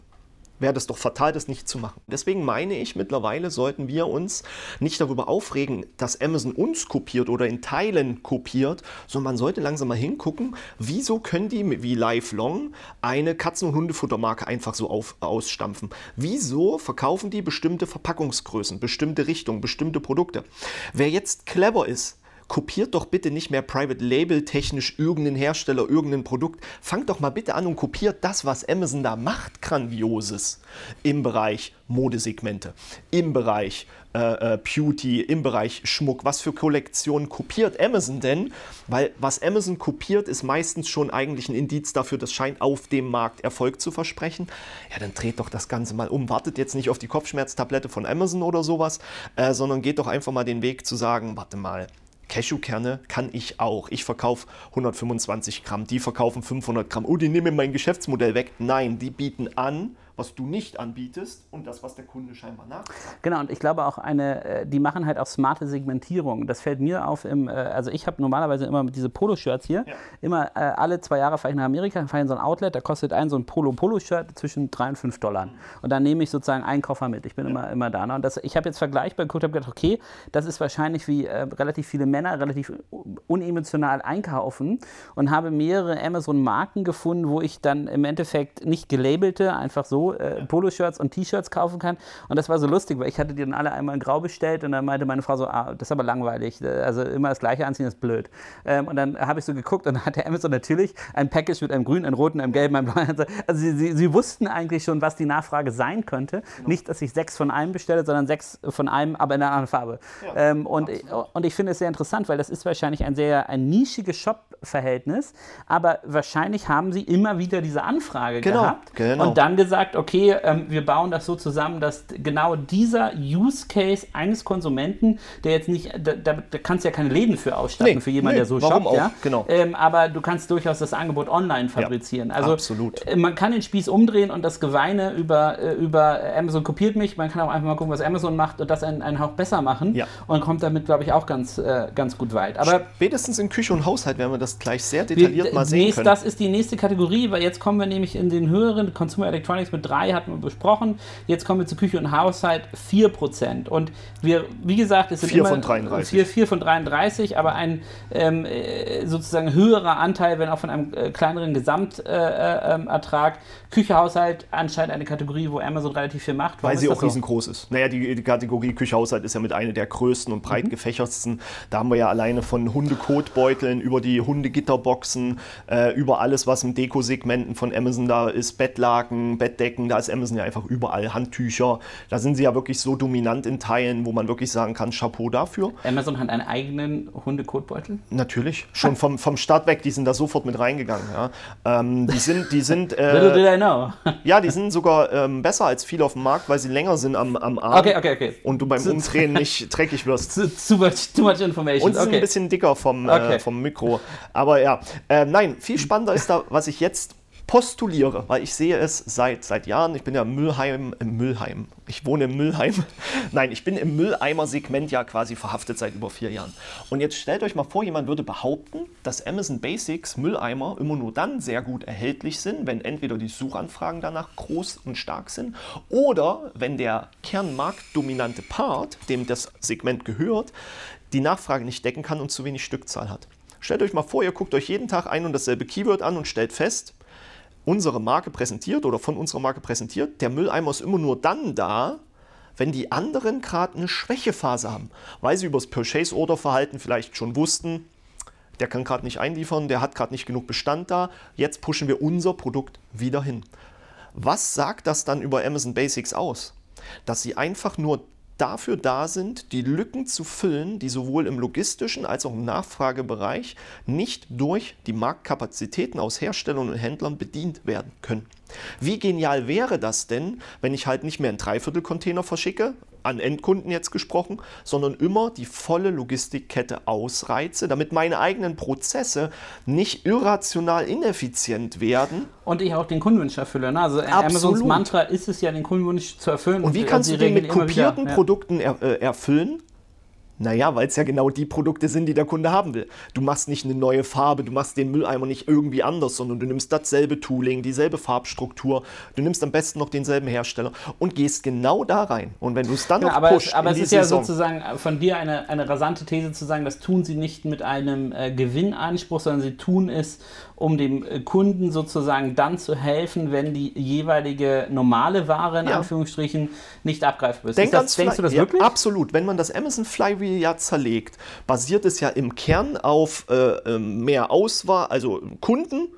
[SPEAKER 2] wäre das doch fatal, das nicht zu machen. Deswegen meine ich, mittlerweile sollten wir uns nicht darüber aufregen, dass Amazon uns kopiert oder in Teilen kopiert, sondern man sollte langsam mal hingucken, wieso können die wie Lifelong eine Katzen- und Hundefuttermarke einfach so auf, ausstampfen? Wieso verkaufen die bestimmte Verpackungsgrößen, bestimmte Richtungen, bestimmte Produkte? Wer jetzt clever ist, kopiert doch bitte nicht mehr Private Label technisch irgendeinen Hersteller, irgendein Produkt. Fangt doch mal bitte an und kopiert das, was Amazon da macht, grandioses im Bereich Modesegmente, im Bereich äh, äh, Beauty, im Bereich Schmuck. Was für Kollektionen kopiert Amazon denn? Weil was Amazon kopiert, ist meistens schon eigentlich ein Indiz dafür, das scheint auf dem Markt Erfolg zu versprechen. Ja, dann dreht doch das Ganze mal um. Wartet jetzt nicht auf die Kopfschmerztablette von Amazon oder sowas, äh, sondern geht doch einfach mal den Weg zu sagen, warte mal, Cashewkerne kann ich auch. Ich verkaufe 125 Gramm, die verkaufen 500 Gramm. Oh, die nehmen mein Geschäftsmodell weg. Nein, die bieten an, was du nicht anbietest und das, was der Kunde scheinbar nachfragt.
[SPEAKER 1] Genau, und ich glaube auch eine, äh, die machen halt auch smarte Segmentierung. Das fällt mir auf im, äh, also ich habe normalerweise immer diese Poloshirts hier, ja. immer äh, alle zwei Jahre fahre ich nach Amerika, fahre in so ein Outlet, da kostet ein so ein Polo-Polo-Shirt zwischen 3 und 5 Dollar. Mhm. Und dann nehme ich sozusagen einen Koffer mit. Ich bin ja. immer, immer da. Ne? Und das, ich habe jetzt vergleichbar geguckt, habe gedacht, okay, das ist wahrscheinlich wie äh, relativ viele Männer relativ unemotional einkaufen und habe mehrere Amazon-Marken gefunden, wo ich dann im Endeffekt nicht gelabelte, einfach so äh, Poloshirts und T-Shirts kaufen kann. Und das war so lustig, weil ich hatte die dann alle einmal in grau bestellt und dann meinte meine Frau so, ah, das ist aber langweilig. Also immer das gleiche anziehen ist blöd. Ähm, und dann habe ich so geguckt und dann hatte Amazon natürlich ein Package mit einem grünen, einem roten, einem gelben, einem blauen. Also sie, sie, sie wussten eigentlich schon, was die Nachfrage sein könnte. Genau. Nicht, dass ich sechs von einem bestelle, sondern sechs von einem, aber in einer anderen Farbe. Ja, ähm, und, und ich finde es sehr interessant, weil das ist wahrscheinlich ein sehr ein nischiges Shop-Verhältnis, aber wahrscheinlich haben sie immer wieder diese Anfrage genau, gehabt genau. und dann gesagt, okay, ähm, wir bauen das so zusammen, dass genau dieser Use Case eines Konsumenten, der jetzt nicht, da, da, kannst du ja keine Läden für ausstatten, nee, für jemanden, nee, der so shoppt, ja?
[SPEAKER 2] genau.
[SPEAKER 1] Ähm, aber du kannst durchaus das Angebot online fabrizieren. Ja, also
[SPEAKER 2] absolut.
[SPEAKER 1] Äh, man kann den Spieß umdrehen und das Geweine über, äh, über Amazon kopiert mich, man kann auch einfach mal gucken, was Amazon macht und das einen, einen Hauch besser machen
[SPEAKER 2] ja.
[SPEAKER 1] und kommt damit, glaube ich, auch ganz, äh, ganz gut weit. Aber
[SPEAKER 2] Spätestens in Küche und Haushalt werden wir das gleich sehr detailliert wir, mal sehen
[SPEAKER 1] nächst, können. Das ist die nächste Kategorie, weil jetzt kommen wir nämlich in den höheren Consumer Electronics mit drei hatten wir besprochen. Jetzt kommen wir zu Küche und Haushalt 4%. Und wir, wie gesagt, es sind
[SPEAKER 2] 4
[SPEAKER 1] immer
[SPEAKER 2] von 33.
[SPEAKER 1] 4, 4 von 33, aber ein ähm, äh, sozusagen höherer Anteil, wenn auch von einem äh, kleineren Gesamtertrag. Äh, ähm, Küche, Haushalt anscheinend eine Kategorie, wo Amazon relativ viel macht.
[SPEAKER 2] Warum Weil sie auch so? riesengroß ist. Naja, die, die, Kategorie Küche, Haushalt ist ja mit einer der größten und breit mhm. gefächertsten. Da haben wir ja alleine von Hundekotbeuteln über die Hundegitterboxen, äh, über alles, was im Dekosegmenten von Amazon da ist, Bettlaken, Bettdecken, da ist Amazon ja einfach überall, Handtücher. Da sind sie ja wirklich so dominant in Teilen, wo man wirklich sagen kann, Chapeau dafür.
[SPEAKER 1] Amazon hat einen eigenen Hundekotbeutel?
[SPEAKER 2] Natürlich, schon vom, vom Start weg, die sind da sofort mit reingegangen. Ja. Ähm, die sind, die sind
[SPEAKER 1] äh, know.
[SPEAKER 2] ja, die sind sogar ähm, besser als viele auf dem Markt, weil sie länger sind am, am Arm.
[SPEAKER 1] Okay, okay, okay.
[SPEAKER 2] Und du beim Umdrehen nicht dreckig wirst.
[SPEAKER 1] Too much, too much information.
[SPEAKER 2] Und sie sind ein bisschen dicker vom, äh, okay. äh, vom Mikro. Aber ja, äh, nein, viel spannender ist da, was ich jetzt postuliere, weil ich sehe es seit, seit Jahren, ich bin ja Müllheim, im Müllheim, ich wohne im Müllheim, nein, ich bin im Mülleimer-Segment ja quasi verhaftet seit über vier Jahren. Und jetzt stellt euch mal vor, jemand würde behaupten, dass Amazon Basics Mülleimer immer nur dann sehr gut erhältlich sind, wenn entweder die Suchanfragen danach groß und stark sind oder wenn der kernmarktdominante Part, dem das Segment gehört, die Nachfrage nicht decken kann und zu wenig Stückzahl hat. Stellt euch mal vor, ihr guckt euch jeden Tag ein und dasselbe Keyword an und stellt fest, unsere Marke präsentiert oder von unserer Marke präsentiert, der Mülleimer ist immer nur dann da, wenn die anderen gerade eine Schwächephase haben, weil sie über das Purchase-Order-Verhalten vielleicht schon wussten, der kann gerade nicht einliefern, der hat gerade nicht genug Bestand da, jetzt pushen wir unser Produkt wieder hin. Was sagt das dann über Amazon Basics aus? Dass sie einfach nur dafür da sind, die Lücken zu füllen, die sowohl im logistischen als auch im Nachfragebereich nicht durch die Marktkapazitäten aus Herstellern und Händlern bedient werden können. Wie genial wäre das denn, wenn ich halt nicht mehr einen Dreiviertelcontainer verschicke, an Endkunden jetzt gesprochen, sondern immer die volle Logistikkette ausreize, damit meine eigenen Prozesse nicht irrational ineffizient werden.
[SPEAKER 1] Und ich auch den Kundenwunsch erfülle. Ne? Also Absolut. Amazons Mantra ist es ja, den Kundenwunsch zu erfüllen.
[SPEAKER 2] Und wie kannst du den mit kopierten wieder, Produkten er, äh, erfüllen? Naja, weil es ja genau die Produkte sind, die der Kunde haben will. Du machst nicht eine neue Farbe, du machst den Mülleimer nicht irgendwie anders, sondern du nimmst dasselbe Tooling, dieselbe Farbstruktur, du nimmst am besten noch denselben Hersteller und gehst genau da rein. Und wenn du es dann ja, noch
[SPEAKER 1] aber pusht, es, aber es ist Saison, ja sozusagen von dir eine, eine rasante These zu sagen, das tun sie nicht mit einem äh, Gewinnanspruch, sondern sie tun es, um dem äh, Kunden sozusagen dann zu helfen, wenn die jeweilige normale Ware in ja. Anführungsstrichen nicht abgreifbar ist.
[SPEAKER 2] Denk
[SPEAKER 1] ist das,
[SPEAKER 2] denkst du das ja, wirklich? Absolut. Wenn man das Amazon Flywheel Flywheel ja zerlegt, basiert es ja im Kern auf äh, ähm, mehr Auswahl, also Kunden,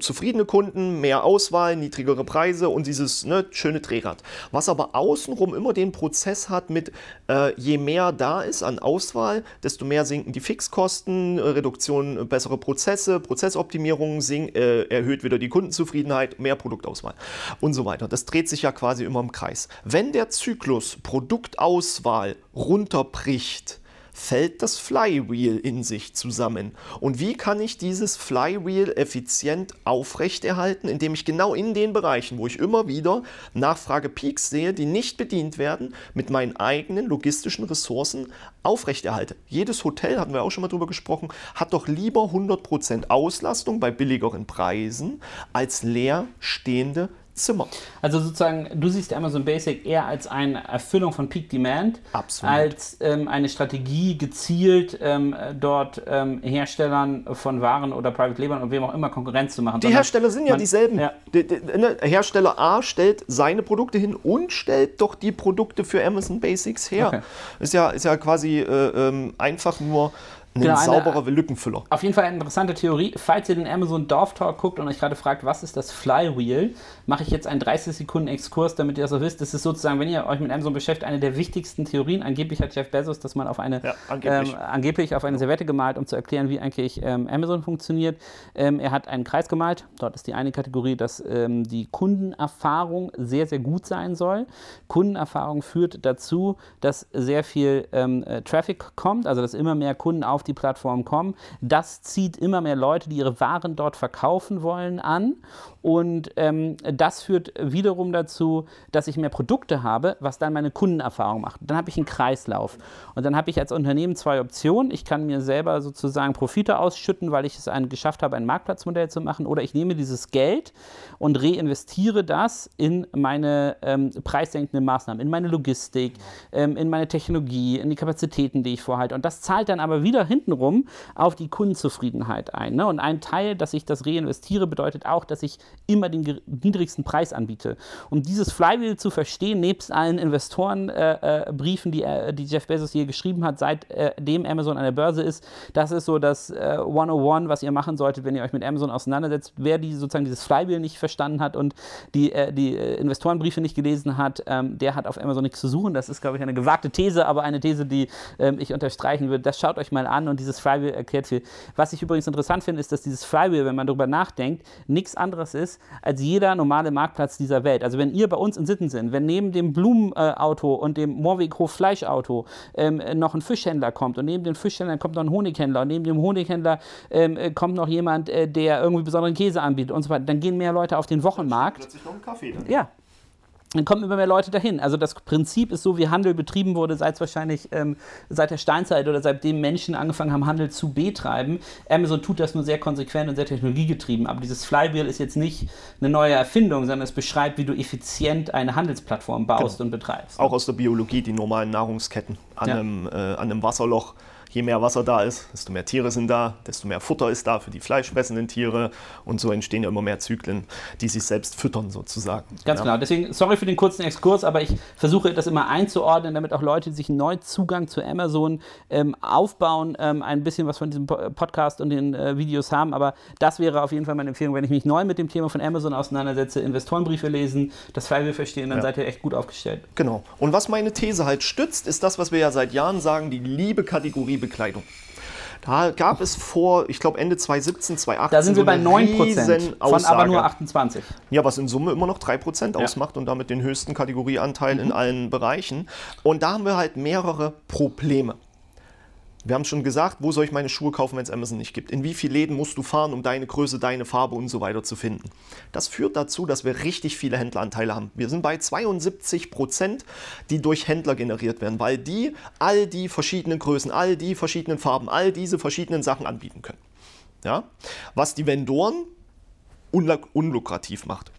[SPEAKER 2] zufriedene Kunden, mehr Auswahl, niedrigere Preise und dieses ne, schöne Drehrad. Was aber außenrum immer den Prozess hat mit, äh, je mehr da ist an Auswahl, desto mehr sinken die Fixkosten, äh, Reduktion äh, bessere Prozesse, Prozessoptimierung sink, äh, erhöht wieder die Kundenzufriedenheit, mehr Produktauswahl und so weiter. Das dreht sich ja quasi immer im Kreis. Wenn der Zyklus Produktauswahl runterbricht, fällt das Flywheel in sich zusammen. Und wie kann ich dieses Flywheel effizient aufrechterhalten, indem ich genau in den Bereichen, wo ich immer wieder Nachfragepeaks sehe, die nicht bedient werden, mit meinen eigenen logistischen Ressourcen aufrechterhalte. Jedes Hotel, hatten wir auch schon mal drüber gesprochen, hat doch lieber 100% Auslastung bei billigeren Preisen als leer stehende Zimmer.
[SPEAKER 1] Also sozusagen, du siehst Amazon Basic eher als eine Erfüllung von Peak Demand,
[SPEAKER 2] Absolut.
[SPEAKER 1] als ähm, eine Strategie gezielt ähm, dort ähm, Herstellern von Waren oder Private Label und wem auch immer Konkurrenz zu machen.
[SPEAKER 2] Die Hersteller sind ja man, dieselben. Ja. Die, die, ne, Hersteller A stellt seine Produkte hin und stellt doch die Produkte für Amazon Basics her. Okay. Ist, ja, ist ja quasi äh, ähm, einfach nur ein genau, sauberer eine, Lückenfüller.
[SPEAKER 1] Auf jeden Fall eine interessante Theorie. Falls ihr den Amazon Dorf Talk guckt und euch gerade fragt, was ist das Flywheel, mache ich jetzt einen 30 Sekunden Exkurs, damit ihr das auch wisst. Das ist sozusagen, wenn ihr euch mit Amazon beschäftigt, eine der wichtigsten Theorien. Angeblich hat Jeff Bezos das mal auf eine, ja, angeblich. Ähm, angeblich. auf eine Servette gemalt, um zu erklären, wie eigentlich ähm, Amazon funktioniert. Ähm, er hat einen Kreis gemalt. Dort ist die eine Kategorie, dass ähm, die Kundenerfahrung sehr, sehr gut sein soll. Kundenerfahrung führt dazu, dass sehr viel ähm, äh, Traffic kommt, also dass immer mehr Kunden auf auf die Plattform kommen. Das zieht immer mehr Leute, die ihre Waren dort verkaufen wollen, an. Und ähm, das führt wiederum dazu, dass ich mehr Produkte habe, was dann meine Kundenerfahrung macht. Dann habe ich einen Kreislauf. Und dann habe ich als Unternehmen zwei Optionen. Ich kann mir selber sozusagen Profite ausschütten, weil ich es geschafft habe, ein Marktplatzmodell zu machen. Oder ich nehme dieses Geld und reinvestiere das in meine ähm, preissenkenden Maßnahmen, in meine Logistik, ähm, in meine Technologie, in die Kapazitäten, die ich vorhalte. Und das zahlt dann aber wieder hintenrum auf die Kundenzufriedenheit ein. Ne? Und ein Teil, dass ich das reinvestiere, bedeutet auch, dass ich immer den niedrigsten Preis anbiete. Um dieses Flywheel zu verstehen, nebst allen Investorenbriefen, äh, äh, die, die Jeff Bezos hier geschrieben hat, seitdem äh, Amazon an der Börse ist, das ist so das äh, 101, was ihr machen solltet, wenn ihr euch mit Amazon auseinandersetzt. Wer die, sozusagen dieses Flywheel nicht verstanden hat und die, äh, die äh, Investorenbriefe nicht gelesen hat, ähm, der hat auf Amazon nichts zu suchen. Das ist, glaube ich, eine gewagte These, aber eine These, die ähm, ich unterstreichen würde. Das schaut euch mal an und dieses Flywheel erklärt viel. Was ich übrigens interessant finde, ist, dass dieses Flywheel, wenn man darüber nachdenkt, nichts anderes ist als jeder normale Marktplatz dieser Welt. Also wenn ihr bei uns in Sitten sind, wenn neben dem Blumenauto und dem Moorweghof Fleischauto ähm, noch ein Fischhändler kommt und neben den Fischhändlern kommt noch ein Honighändler und neben dem Honighändler ähm, kommt noch jemand, äh, der irgendwie besonderen Käse anbietet und so weiter, dann gehen mehr Leute auf den Wochenmarkt. Plötzlich noch einen Kaffee. Dann. Ja, dann kommen immer mehr Leute dahin. Also das Prinzip ist so, wie Handel betrieben wurde, seit es wahrscheinlich ähm, seit der Steinzeit oder seitdem Menschen angefangen haben, Handel zu betreiben. Amazon tut das nur sehr konsequent und sehr technologiegetrieben. Aber dieses Flywheel ist jetzt nicht eine neue Erfindung, sondern es beschreibt, wie du effizient eine Handelsplattform baust genau. und betreibst.
[SPEAKER 2] Auch aus der Biologie, die normalen Nahrungsketten an, ja. einem, äh, an einem Wasserloch je mehr Wasser da ist, desto mehr Tiere sind da, desto mehr Futter ist da für die fleischfressenden Tiere und so entstehen ja immer mehr Zyklen, die sich selbst füttern sozusagen.
[SPEAKER 1] Ganz ja. genau. Deswegen, sorry für den kurzen Exkurs, aber ich versuche das immer einzuordnen, damit auch Leute, sich einen neuen Zugang zu Amazon ähm, aufbauen, ähm, ein bisschen was von diesem Podcast und den äh, Videos haben. Aber das wäre auf jeden Fall meine Empfehlung, wenn ich mich neu mit dem Thema von Amazon auseinandersetze, Investorenbriefe lesen, das Flywheel verstehen, dann ja. seid ihr echt gut aufgestellt.
[SPEAKER 2] Genau. Und was meine These halt stützt, ist das, was wir ja seit Jahren sagen, die liebe Kategorie Bekleidung. Da gab es vor, ich glaube Ende 2017, 2018.
[SPEAKER 1] Da sind wir so bei 9 Prozent von aber nur 28.
[SPEAKER 2] Ja, was in Summe immer noch 3 Prozent ja. ausmacht und damit den höchsten Kategorieanteil mhm. in allen Bereichen. Und da haben wir halt mehrere Probleme. Wir haben schon gesagt, wo soll ich meine Schuhe kaufen, wenn es Amazon nicht gibt? In wie viele Läden musst du fahren, um deine Größe, deine Farbe und so weiter zu finden? Das führt dazu, dass wir richtig viele Händleranteile haben. Wir sind bei 72 Prozent, die durch Händler generiert werden, weil die all die verschiedenen Größen, all die verschiedenen Farben, all diese verschiedenen Sachen anbieten können. Ja? Was die Vendoren unlukrativ macht.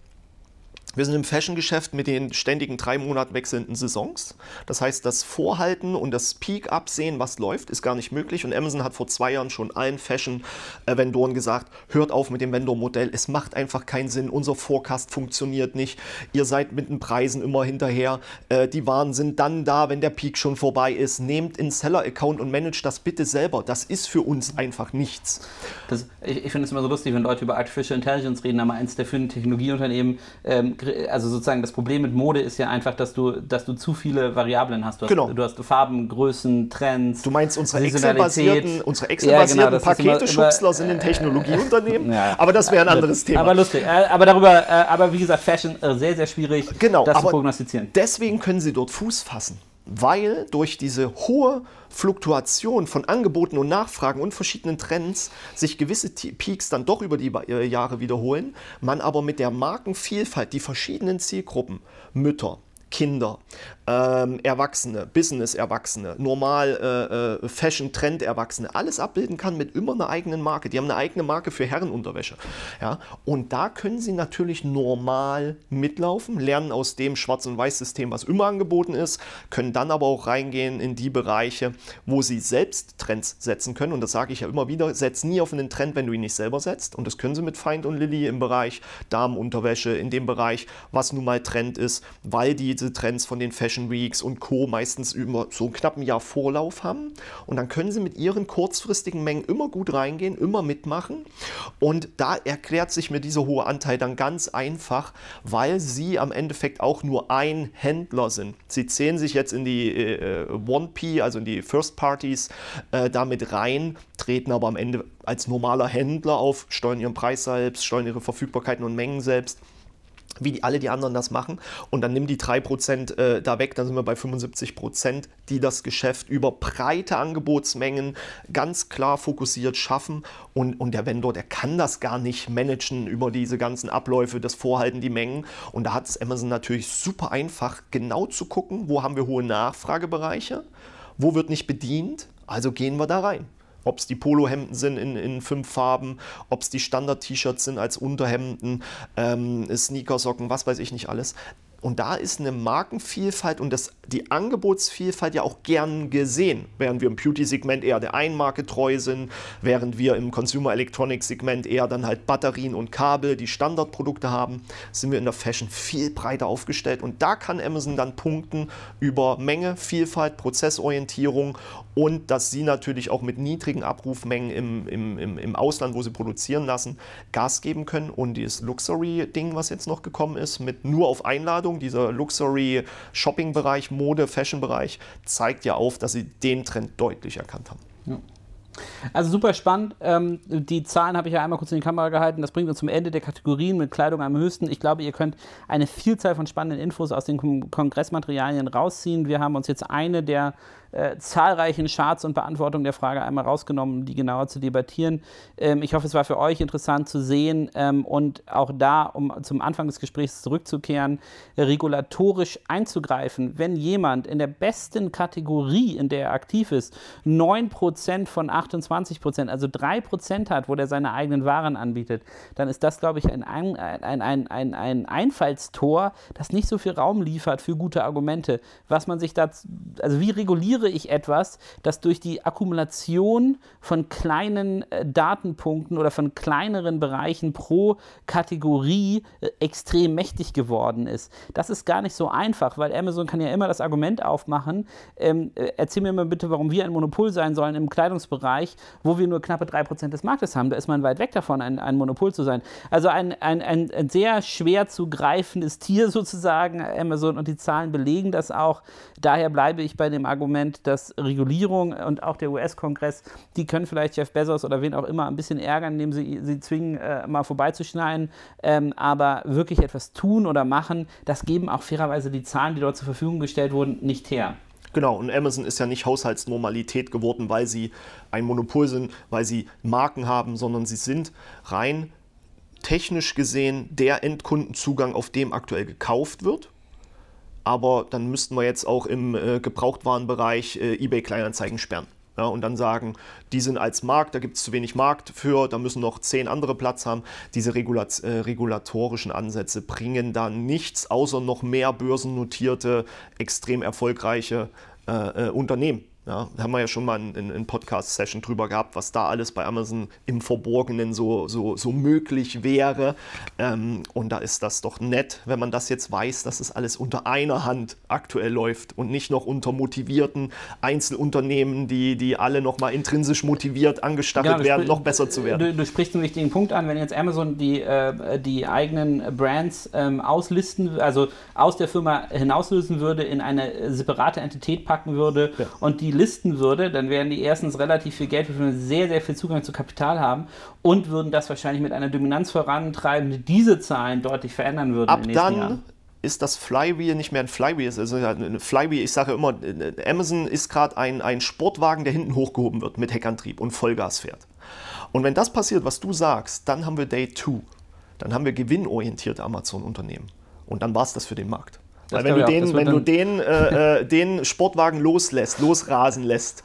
[SPEAKER 2] Wir sind im Fashion-Geschäft mit den ständigen drei Monat wechselnden Saisons. Das heißt, das Vorhalten und das Peak-Absehen, was läuft, ist gar nicht möglich. Und Amazon hat vor zwei Jahren schon allen Fashion-Vendoren gesagt, hört auf mit dem Vendor-Modell. Es macht einfach keinen Sinn. Unser Forecast funktioniert nicht. Ihr seid mit den Preisen immer hinterher. Äh, die Waren sind dann da, wenn der Peak schon vorbei ist. Nehmt einen Seller-Account und managt das bitte selber. Das ist für uns einfach nichts.
[SPEAKER 1] Das, ich, ich finde es immer so lustig, wenn Leute über Artificial Intelligence reden, aber eins der führenden Technologieunternehmen ähm, also sozusagen das Problem mit Mode ist ja einfach, dass du, dass du zu viele Variablen hast. Du hast,
[SPEAKER 2] genau.
[SPEAKER 1] du hast Farben, Größen, Trends.
[SPEAKER 2] Du meinst unsere Excel-basierten Excel ja, genau, Pakete-Schubsler sind in Technologieunternehmen? Ja. Aber das wäre ein anderes Thema.
[SPEAKER 1] Aber lustig. Äh, aber darüber, äh, aber wie gesagt, Fashion äh, sehr, sehr schwierig,
[SPEAKER 2] genau,
[SPEAKER 1] das zu prognostizieren.
[SPEAKER 2] Deswegen können sie dort Fuß fassen weil durch diese hohe Fluktuation von Angeboten und Nachfragen und verschiedenen Trends sich gewisse Peaks dann doch über die äh, Jahre wiederholen, man aber mit der Markenvielfalt die verschiedenen Zielgruppen, Mütter, Kinder, ähm, Erwachsene, Business-Erwachsene, normal äh, äh, Fashion-Trend-Erwachsene, alles abbilden kann mit immer einer eigenen Marke. Die haben eine eigene Marke für Herrenunterwäsche. Ja? Und da können sie natürlich normal mitlaufen, lernen aus dem Schwarz- und Weiß-System, was immer angeboten ist, können dann aber auch reingehen in die Bereiche, wo sie selbst Trends setzen können. Und das sage ich ja immer wieder, setz nie auf einen Trend, wenn du ihn nicht selber setzt. Und das können sie mit Feind und Lilly im Bereich Damenunterwäsche, in dem Bereich, was nun mal Trend ist, weil diese Trends von den Fashion Fashion Weeks und Co. meistens über so einen knappen Jahr Vorlauf haben. Und dann können sie mit ihren kurzfristigen Mengen immer gut reingehen, immer mitmachen. Und da erklärt sich mir dieser hohe Anteil dann ganz einfach, weil sie am Endeffekt auch nur ein Händler sind. Sie zählen sich jetzt in die äh, 1P, also in die First Parties, äh, damit rein, treten aber am Ende als normaler Händler auf, steuern ihren Preis selbst, steuern ihre Verfügbarkeiten und Mengen selbst wie die, alle die anderen das machen. Und dann nimm die 3% äh, da weg, dann sind wir bei 75%, die das Geschäft über breite Angebotsmengen ganz klar fokussiert schaffen. Und, und der Vendor, der kann das gar nicht managen über diese ganzen Abläufe, das Vorhalten, die Mengen. Und da hat es Amazon natürlich super einfach, genau zu gucken, wo haben wir hohe Nachfragebereiche, wo wird nicht bedient, also gehen wir da rein. Ob es die Polohemden sind in, in fünf Farben, ob es die Standard-T-Shirts sind als Unterhemden, ähm, Sneakersocken, was weiß ich nicht alles. Und da ist eine Markenvielfalt und das, die Angebotsvielfalt ja auch gern gesehen, während wir im Beauty-Segment eher der Einmarke treu sind, während wir im Consumer Electronics-Segment eher dann halt Batterien und Kabel, die Standardprodukte haben, sind wir in der Fashion viel breiter aufgestellt. Und da kann Amazon dann punkten über Menge, Vielfalt, Prozessorientierung und dass sie natürlich auch mit niedrigen Abrufmengen im, im, im, im Ausland, wo sie produzieren lassen, Gas geben können. Und dieses Luxury-Ding, was jetzt noch gekommen ist, mit nur auf Einladung, dieser Luxury-Shopping-Bereich, Mode, Fashion-Bereich, zeigt ja auf, dass sie den Trend deutlich erkannt haben. Ja.
[SPEAKER 1] Also super spannend. Ähm, die Zahlen habe ich ja einmal kurz in die Kamera gehalten. Das bringt uns zum Ende der Kategorien mit Kleidung am höchsten. Ich glaube, ihr könnt eine Vielzahl von spannenden Infos aus den Kongressmaterialien rausziehen. Wir haben uns jetzt eine der äh, zahlreichen Charts und Beantwortung der Frage einmal rausgenommen, um die genauer zu debattieren. Ähm, ich hoffe, es war für euch interessant zu sehen ähm, und auch da, um zum Anfang des Gesprächs zurückzukehren, regulatorisch einzugreifen. Wenn jemand in der besten Kategorie, in der er aktiv ist, 9% von 28%, also 3% hat, wo der seine eigenen Waren anbietet, dann ist das, glaube ich, ein, ein, ein, ein, ein Einfallstor, das nicht so viel Raum liefert für gute Argumente. Was man sich da, also wie reguliere produziere ich etwas, das durch die Akkumulation von kleinen äh, Datenpunkten oder von kleineren Bereichen pro Kategorie äh, extrem mächtig geworden ist. Das ist gar nicht so einfach, weil Amazon kann ja immer das Argument aufmachen, ähm, äh, erzähl mir mal bitte, warum wir ein Monopol sein sollen im Kleidungsbereich, wo wir nur knappe 3% des Marktes haben. Da ist man weit weg davon, ein, ein Monopol zu sein. Also ein, ein, ein, ein sehr schwer zu greifendes Tier sozusagen, Amazon, und die Zahlen belegen das auch. Daher bleibe ich bei dem Argument, Argument, dass Regulierung und auch der US-Kongress, die können vielleicht Jeff Bezos oder wen auch immer ein bisschen ärgern, indem sie sie zwingen, äh, mal vorbeizuschneiden. Ähm, aber wirklich etwas tun oder machen, das geben auch fairerweise die Zahlen, die dort zur Verfügung gestellt wurden, nicht her.
[SPEAKER 2] Genau, und Amazon ist ja nicht Haushaltsnormalität geworden, weil sie ein Monopol sind, weil sie Marken haben, sondern sie sind rein technisch gesehen der Endkundenzugang, auf dem aktuell gekauft wird aber dann müssten wir jetzt auch im äh, Gebrauchtwarenbereich äh, eBay Kleinanzeigen sperren. Ja, und dann sagen, die sind als Markt, da gibt es zu wenig Markt für, da müssen noch zehn andere Platz haben. Diese Regulat äh, regulatorischen Ansätze bringen da nichts, außer noch mehr börsennotierte, extrem erfolgreiche äh, äh, Unternehmen. Ja, da haben wir ja schon mal in, in Podcast-Session drüber gehabt, was da alles bei Amazon im Verborgenen so, so, so möglich wäre. Ähm, und da ist das doch nett, wenn man das jetzt weiß, dass es alles unter einer Hand aktuell läuft und nicht noch unter motivierten Einzelunternehmen, die, die alle nochmal intrinsisch motiviert angestachelt ja, werden, noch besser zu werden.
[SPEAKER 1] Du, du, sprichst einen wichtigen Punkt an, wenn jetzt Amazon die, äh, die eigenen Brands ähm, auslisten, also aus der Firma hinauslösen würde, in eine separate Entität packen würde ja. und die listen würde, dann wären die erstens relativ viel Geld, wir sehr, sehr viel Zugang zu Kapital haben und würden das wahrscheinlich mit einer Dominanz vorantreiben, die diese Zahlen deutlich verändern würden.
[SPEAKER 2] Ab dann Jahren. ist das Flywheel nicht mehr ein Flywheel. Also ein Flywheel, ich sage immer, Amazon ist gerade ein, ein Sportwagen, der hinten hochgehoben wird mit Heckantrieb und Vollgas fährt. Und wenn das passiert, was du sagst, dann haben wir Day 2. Dann haben wir gewinnorientierte Amazon-Unternehmen. Und dann war es das für den Markt. Weil wenn du den, wenn du den, äh, äh, den Sportwagen loslässt, losrasen lässt,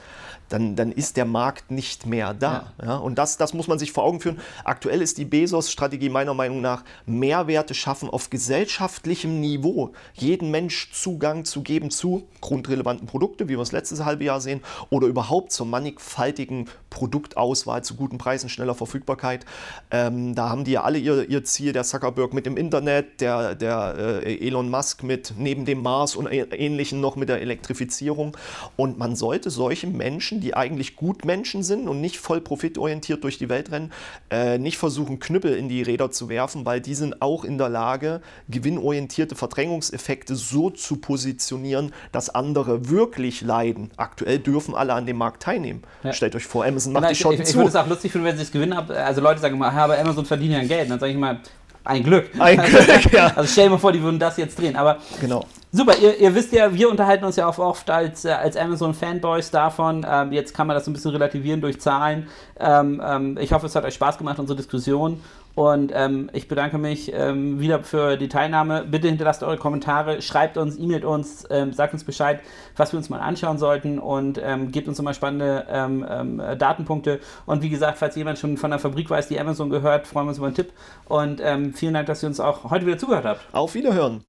[SPEAKER 2] dann, dann ist der Markt nicht mehr da. Ja. ja. und das, das muss man sich vor Augen führen. Aktuell ist die Bezos-Strategie meiner Meinung nach Mehrwerte schaffen auf gesellschaftlichem Niveau. Jeden Mensch Zugang zu geben zu grundrelevanten Produkten, wie wir es letztes halbe Jahr sehen, oder überhaupt zur mannigfaltigen Produktauswahl zu guten Preisen, schneller Verfügbarkeit. Ähm, da haben die ja alle ihr, ihr Ziel, der Zuckerberg mit dem Internet, der, der äh, Elon Musk mit neben dem Mars und ähnlichen noch mit der Elektrifizierung. Und man sollte solche Menschen Menschen, die eigentlich gut Menschen sind und nicht voll profitorientiert durch die Welt rennen, äh, nicht versuchen, Knüppel in die Räder zu werfen, weil die sind auch in der Lage, gewinnorientierte Verdrängungseffekte so zu positionieren, dass andere wirklich leiden. Aktuell dürfen alle an dem Markt teilnehmen. Ja. Stellt euch vor, Amazon macht genau, die schon
[SPEAKER 1] ich, ich,
[SPEAKER 2] zu.
[SPEAKER 1] Ich würde es auch lustig finden, wenn sie es gewinnen. Also Leute sagen immer, aber Amazon verdient ja Geld. dann sage ich mal, ein Glück.
[SPEAKER 2] Ein Glück, ja.
[SPEAKER 1] Also stell dir mal vor, die würden das jetzt drehen. Aber genau. super, ihr, ihr wisst ja, wir unterhalten uns ja auch oft als, äh, als Amazon-Fanboys davon. Ähm, jetzt kann man das ein bisschen relativieren durch Zahlen. Ähm, ähm, ich hoffe, es hat euch Spaß gemacht, unsere Diskussion. Und ähm, ich bedanke mich ähm, wieder für die Teilnahme. Bitte hinterlasst eure Kommentare, schreibt uns, e-mailt uns, ähm, sagt uns Bescheid, was wir uns mal anschauen sollten und ähm, gebt uns immer spannende ähm, ähm, Datenpunkte. Und wie gesagt, falls jemand schon von der Fabrik weiß, die Amazon gehört, freuen wir uns über einen Tipp. Und vielen Dank, dass ihr uns auch heute wieder zugehört habt.
[SPEAKER 2] Auf Wiederhören.